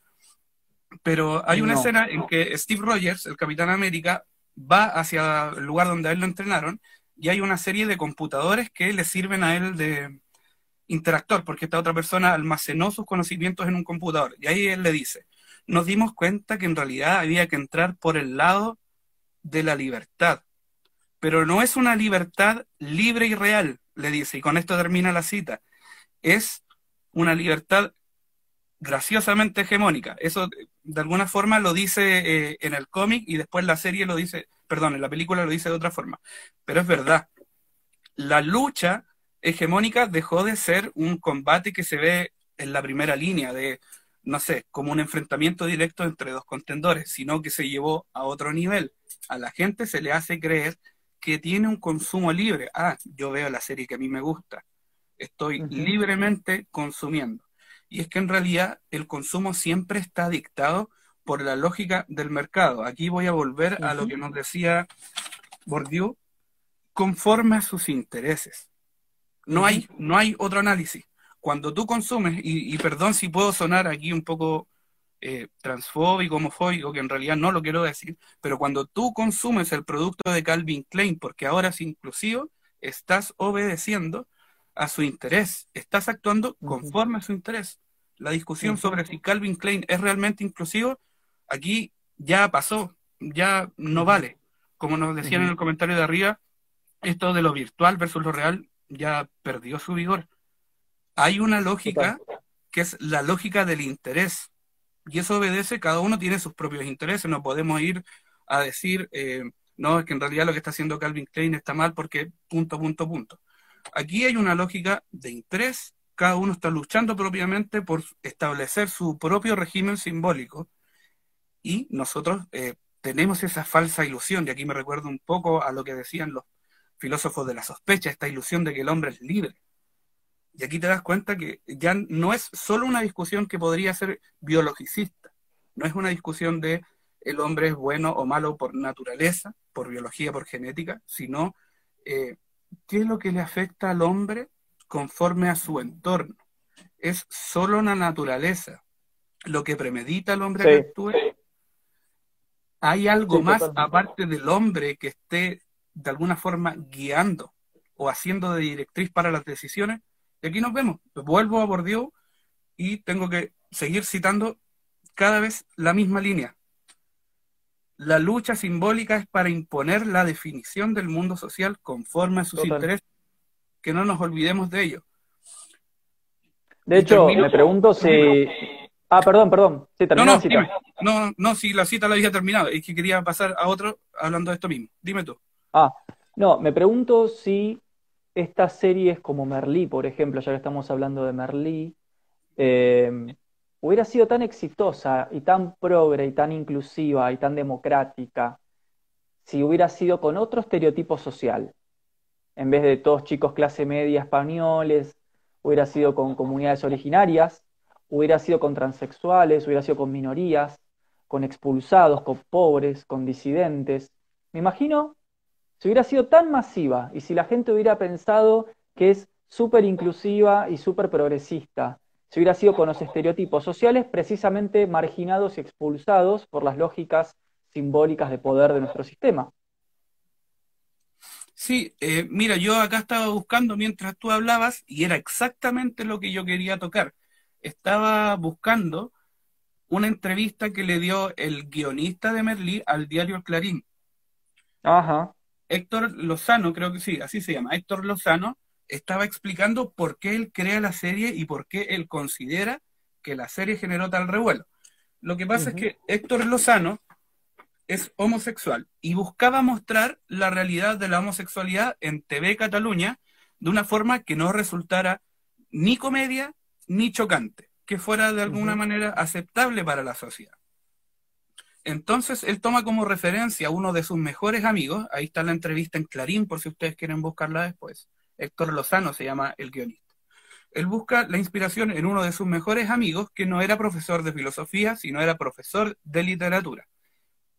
pero hay una escena en que Steve Rogers, el Capitán América, va hacia el lugar donde a él lo entrenaron y hay una serie de computadores que le sirven a él de interactor, porque esta otra persona almacenó sus conocimientos en un computador. Y ahí él le dice, nos dimos cuenta que en realidad había que entrar por el lado de la libertad, pero no es una libertad libre y real, le dice, y con esto termina la cita, es una libertad graciosamente hegemónica. Eso de alguna forma lo dice eh, en el cómic y después la serie lo dice, perdón, en la película lo dice de otra forma. Pero es verdad, la lucha hegemónica dejó de ser un combate que se ve en la primera línea de no sé, como un enfrentamiento directo entre dos contendores, sino que se llevó a otro nivel. A la gente se le hace creer que tiene un consumo libre. Ah, yo veo la serie que a mí me gusta. Estoy libremente consumiendo. Y es que en realidad el consumo siempre está dictado por la lógica del mercado. Aquí voy a volver a lo que nos decía Bourdieu, conforme a sus intereses. No hay, no hay otro análisis cuando tú consumes, y, perdón si puedo sonar aquí un poco eh, transfóbico, homofóbico, que en realidad no lo quiero decir, pero cuando tú consumes el producto de Calvin Klein, porque ahora es inclusivo, estás obedeciendo a su interés, estás actuando conforme a su interés. La discusión sobre si Calvin Klein es realmente inclusivo, aquí ya pasó, ya no vale. Como nos decían en el comentario de arriba, esto de lo virtual versus lo real ya perdió su vigor. Hay una lógica que es la lógica del interés. Y eso obedece, cada uno tiene sus propios intereses. No podemos ir a decir, eh, no, es que en realidad lo que está haciendo Calvin Klein está mal porque punto, punto, punto. Aquí hay una lógica de interés. Cada uno está luchando propiamente por establecer su propio régimen simbólico. Y nosotros eh, tenemos esa falsa ilusión, y aquí me recuerdo un poco a lo que decían los filósofos de la sospecha, esta ilusión de que el hombre es libre. Y aquí te das cuenta que ya no es solo una discusión que podría ser biologicista, no es una discusión de el hombre es bueno o malo por naturaleza, por biología, por genética, sino eh, qué es lo que le afecta al hombre conforme a su entorno. Es solo la naturaleza lo que premedita al hombre que actúe. ¿Hay algo más aparte del hombre que esté de alguna forma guiando o haciendo de directriz para las decisiones? Y aquí nos vemos. Vuelvo a Bourdieu y tengo que seguir citando cada vez la misma línea. La lucha simbólica es para imponer la definición del mundo social conforme a sus intereses. Que no nos olvidemos de ello. De hecho, me pregunto si... Ah, perdón, perdón. Sí, no, no, no, no, si la cita la había terminado. Es que quería pasar a otro hablando de esto mismo. Dime tú. Ah, no, me pregunto si estas series como Merlí, por ejemplo, ya que estamos hablando de Merlí, eh, hubiera sido tan exitosa y tan progre y tan inclusiva y tan democrática si hubiera sido con otro estereotipo social. En vez de todos chicos clase media españoles, hubiera sido con comunidades originarias, hubiera sido con transexuales, hubiera sido con minorías, con expulsados, con pobres, con disidentes. Me imagino si hubiera sido tan masiva y si la gente hubiera pensado que es súper inclusiva y súper progresista, si hubiera sido con los estereotipos sociales precisamente marginados y expulsados por las lógicas simbólicas de poder de nuestro sistema. Sí, eh, mira, yo acá estaba buscando mientras tú hablabas y era exactamente lo que yo quería tocar. Estaba buscando una entrevista que le dio el guionista de Merlí al diario Clarín. Ajá. Héctor Lozano, creo que sí, así se llama, Héctor Lozano, estaba explicando por qué él crea la serie y por qué él considera que la serie generó tal revuelo. Lo que pasa es que Héctor Lozano es homosexual y buscaba mostrar la realidad de la homosexualidad en TV Cataluña de una forma que no resultara ni comedia ni chocante, que fuera de alguna manera aceptable para la sociedad. Entonces él toma como referencia a uno de sus mejores amigos, ahí está la entrevista en Clarín por si ustedes quieren buscarla después, Héctor Lozano se llama el guionista. Él busca la inspiración en uno de sus mejores amigos que no era profesor de filosofía, sino era profesor de literatura.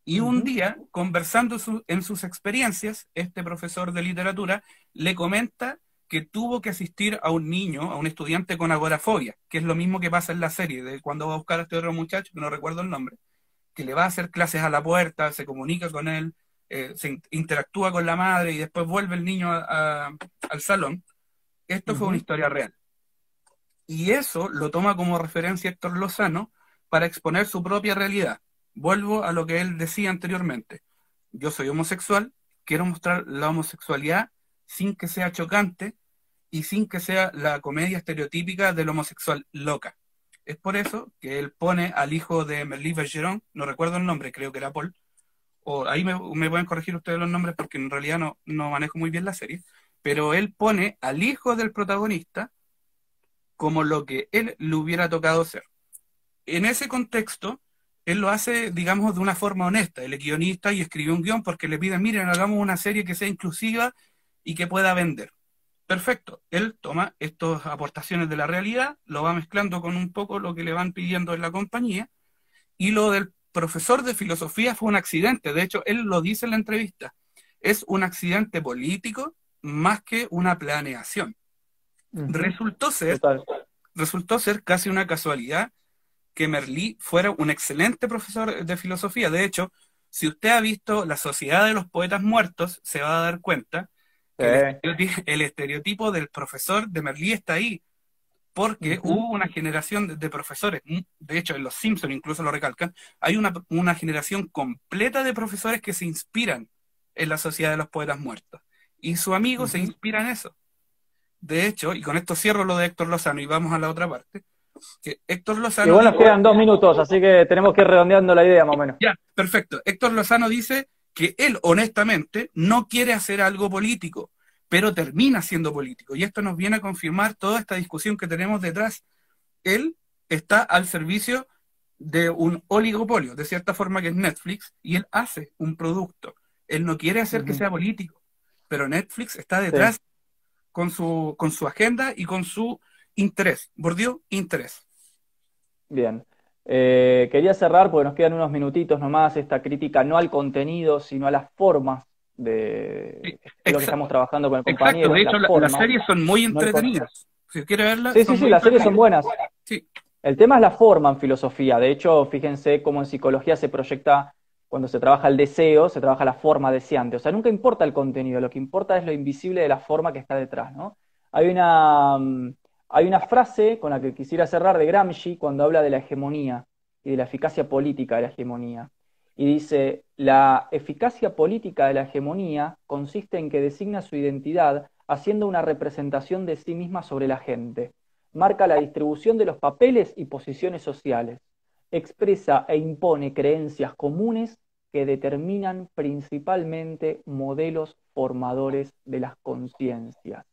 Y un día, conversando en sus experiencias, este profesor de literatura le comenta que tuvo que asistir a un niño, a un estudiante con agorafobia, que es lo mismo que pasa en la serie, de cuando va a buscar a este otro muchacho, que no recuerdo el nombre, que le va a hacer clases a la puerta, se comunica con él, eh, se interactúa con la madre y después vuelve el niño al salón. Esto fue una historia real. Y eso lo toma como referencia Héctor Lozano para exponer su propia realidad. Vuelvo a lo que él decía anteriormente. Yo soy homosexual, quiero mostrar la homosexualidad sin que sea chocante y sin que sea la comedia estereotípica del homosexual loca. Es por eso que él pone al hijo de Merlí Bergeron, no recuerdo el nombre, creo que era Paul, o ahí me, pueden corregir ustedes los nombres porque en realidad no, no manejo muy bien la serie, pero él pone al hijo del protagonista como lo que él le hubiera tocado ser. en ese contexto, él lo hace, digamos, de una forma honesta. Es guionista y escribió un guion porque le piden, miren, hagamos una serie que sea inclusiva y que pueda vender. Perfecto. Él toma estas aportaciones de la realidad, lo va mezclando con un poco lo que le van pidiendo en la compañía, y lo del profesor de filosofía fue un accidente. De hecho, él lo dice en la entrevista. Es un accidente político más que una planeación. Resultó ser, resultó ser casi una casualidad que Merlí fuera un excelente profesor de filosofía. De hecho, si usted ha visto La Sociedad de los Poetas Muertos, se va a dar cuenta que el, estereotipo, del profesor de Merlí está ahí, porque hubo una generación de, profesores, mm, de hecho en Los Simpsons incluso lo recalcan, hay una, una generación completa de profesores que se inspiran en La Sociedad de los Poetas Muertos. Y su amigo se inspira en eso. De hecho, y con esto cierro lo de Héctor Lozano y vamos a la otra parte, que Héctor Lozano... Igual nos quedan dos minutos, así que tenemos que ir redondeando la idea más o menos. Ya, perfecto. Héctor Lozano dice que él honestamente no quiere hacer algo político, pero termina siendo político. Y esto nos viene a confirmar toda esta discusión que tenemos detrás. Él está al servicio de un oligopolio, de cierta forma que es Netflix, y él hace un producto. Él no quiere hacer que sea político, pero Netflix está detrás con, su, con su agenda y con su interés. Bordió, interés. Bien. Eh, quería cerrar, porque nos quedan unos minutitos nomás, esta crítica no al contenido, sino a las formas de, lo que estamos trabajando con el compañero. de hecho, las series son muy entretenidas. si quiere verlas. Sí, sí, sí, las series son buenas. Sí. El tema es la forma en filosofía. De hecho, fíjense cómo en psicología se proyecta, cuando se trabaja el deseo, se trabaja la forma deseante. O sea, nunca importa el contenido, lo que importa es lo invisible de la forma que está detrás, ¿no? Hay una, mm, hay una frase con la que quisiera cerrar de Gramsci cuando habla de la hegemonía y de la eficacia política de la hegemonía. Y dice, la eficacia política de la hegemonía consiste en que designa su identidad haciendo una representación de sí misma sobre la gente. Marca la distribución de los papeles y posiciones sociales. Expresa e impone creencias comunes que determinan principalmente modelos formadores de las conciencias.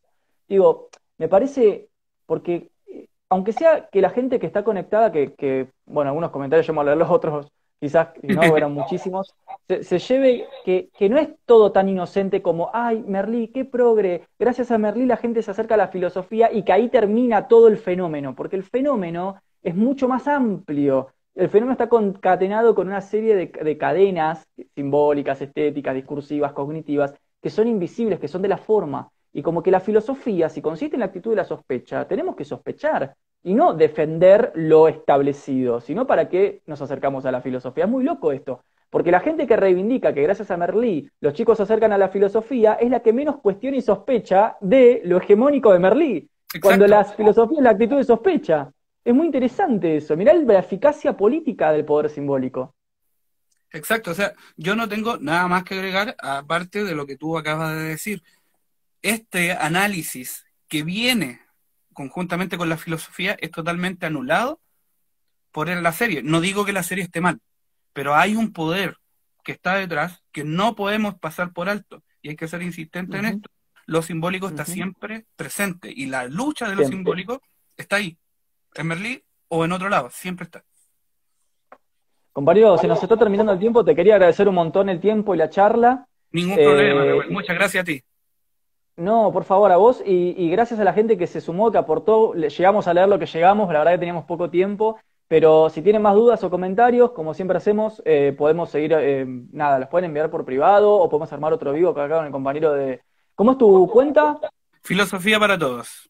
Digo, me parece porque eh, aunque sea que la gente que está conectada, que, bueno, algunos comentarios yo me a los otros quizás no eran *laughs* muchísimos, se, lleve que, que, no es todo tan inocente como, ay, Merlí, qué progre, gracias a Merlí la gente se acerca a la filosofía y que ahí termina todo el fenómeno, porque el fenómeno es mucho más amplio. El fenómeno está concatenado con una serie de, de cadenas simbólicas, estéticas, discursivas, cognitivas, que son invisibles, que son de la forma. Y como que la filosofía, si consiste en la actitud de la sospecha, tenemos que sospechar y no defender lo establecido, sino para qué nos acercamos a la filosofía. Es muy loco esto, porque la gente que reivindica que gracias a Merlí los chicos se acercan a la filosofía es la que menos cuestiona y sospecha de lo hegemónico de Merlí, cuando la filosofía es la actitud de sospecha. Es muy interesante eso. Mirá la eficacia política del poder simbólico. Exacto, o sea, yo no tengo nada más que agregar aparte de lo que tú acabas de decir este análisis que viene conjuntamente con la filosofía es totalmente anulado por la serie. No digo que la serie esté mal, pero hay un poder que está detrás que no podemos pasar por alto y hay que ser insistente en esto. Lo simbólico está siempre presente y la lucha de lo simbólico está ahí, en Berlín o en otro lado, siempre está. Compañero, se nos está terminando el tiempo, te quería agradecer un montón el tiempo y la charla. Ningún problema, eh, muchas gracias a ti. No, por favor, a vos y, gracias a la gente que se sumó, que aportó, llegamos a leer lo que llegamos, la verdad que teníamos poco tiempo, pero si tienen más dudas o comentarios, como siempre hacemos, eh, podemos seguir, eh, nada, los pueden enviar por privado o podemos armar otro vivo acá con el compañero de... ¿Cómo es tu cuenta? Filosofía para todos.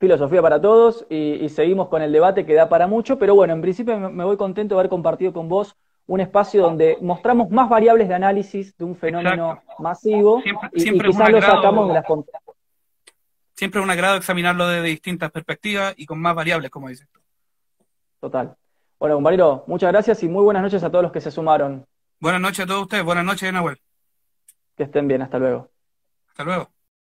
Filosofía para todos y, seguimos con el debate que da para mucho, pero bueno, en principio me voy contento de haber compartido con vos un espacio donde mostramos más variables de análisis de un fenómeno masivo y, quizás lo sacamos de las Siempre es un agrado examinarlo desde distintas perspectivas y con más variables, como dices tú. Total. Bueno, compañero, muchas gracias y muy buenas noches a todos los que se sumaron. Buenas noches a todos ustedes, buenas noches, Nahuel. Que estén bien, hasta luego. Hasta luego.